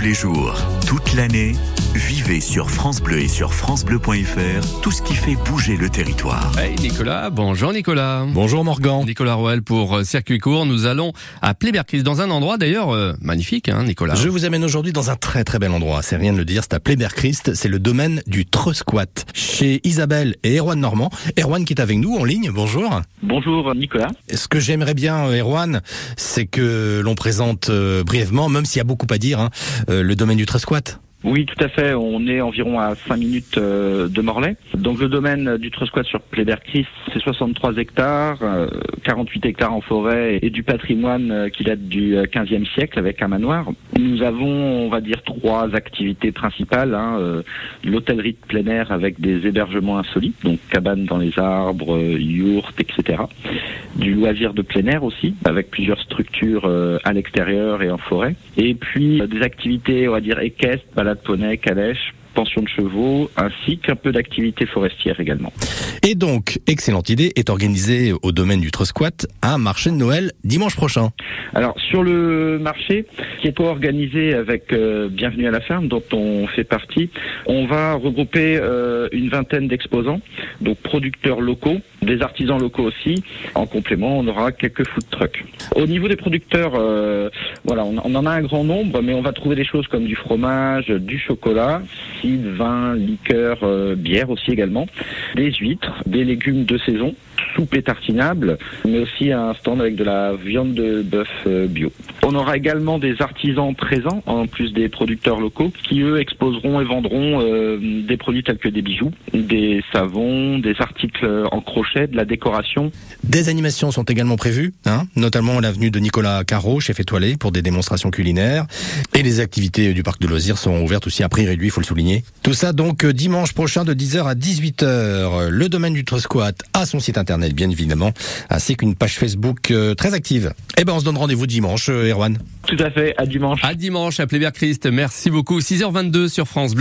Tous les jours, toute l'année, vivez sur France Bleu et sur francebleu.fr tout ce qui fait bouger le territoire. Hey Nicolas, bonjour Nicolas. Bonjour Morgan. Nicolas Roel pour euh, Circuit Court. Nous allons à Plébercris, dans un endroit d'ailleurs euh, magnifique, hein, Nicolas. Je vous amène aujourd'hui dans un très très bel endroit. C'est rien de le dire, c'est à Pléberchrist. C'est le domaine du Trusquat. Chez Isabelle et Erwan Normand. Erwan qui est avec nous en ligne. Bonjour. Bonjour Nicolas. Ce que j'aimerais bien, euh, Erwan, c'est que l'on présente euh, brièvement, même s'il y a beaucoup à dire, hein, euh, le domaine du Trusquat. Oui, tout à fait. On est environ à 5 minutes euh, de Morlaix. Donc le domaine du Trusquat sur Plébercris, c'est 63 hectares, euh, 48 hectares en forêt et du patrimoine euh, qui date du euh, 15e siècle avec un manoir. Nous avons, on va dire, trois activités principales. Hein, euh, L'hôtellerie de plein air avec des hébergements insolites, donc cabanes dans les arbres, euh, yourtes, etc. Du loisir de plein air aussi, avec plusieurs structures euh, à l'extérieur et en forêt. Et puis euh, des activités, on va dire, équestres, balade poney, calèche, pension de chevaux, ainsi qu'un peu d'activités forestières également. Et donc, excellente idée, est organisé au domaine du Trusquat un marché de Noël dimanche prochain. Alors sur le marché, qui est co-organisé avec euh, Bienvenue à la ferme, dont on fait partie, on va regrouper euh, une vingtaine d'exposants, donc producteurs locaux, des artisans locaux aussi. En complément, on aura quelques food trucks. Au niveau des producteurs, euh, voilà, on, en a un grand nombre, mais on va trouver des choses comme du fromage, du chocolat, cidre, vin, liqueur, euh, bière aussi également, des huîtres, des légumes de saison soupe et tartinable, mais aussi un stand avec de la viande de bœuf euh, bio. On aura également des artisans présents, en plus des producteurs locaux, qui eux exposeront et vendront euh, des produits tels que des bijoux, des savons, des articles en crochet, de la décoration. Des animations sont également prévues, hein, notamment l'avenue de Nicolas Caro, chef étoilé, pour des démonstrations culinaires. Et les activités du parc de loisirs seront ouvertes aussi à prix réduit, il faut le souligner. Tout ça donc dimanche prochain de 10h à 18h. Le domaine du Trusquat a son site internet bien évidemment, ainsi qu'une page Facebook euh, très active. Eh ben on se donne rendez-vous dimanche, euh, Erwan. Tout à fait, à dimanche. À dimanche à Pléberchrist. Merci beaucoup. 6h22 sur France Bleu.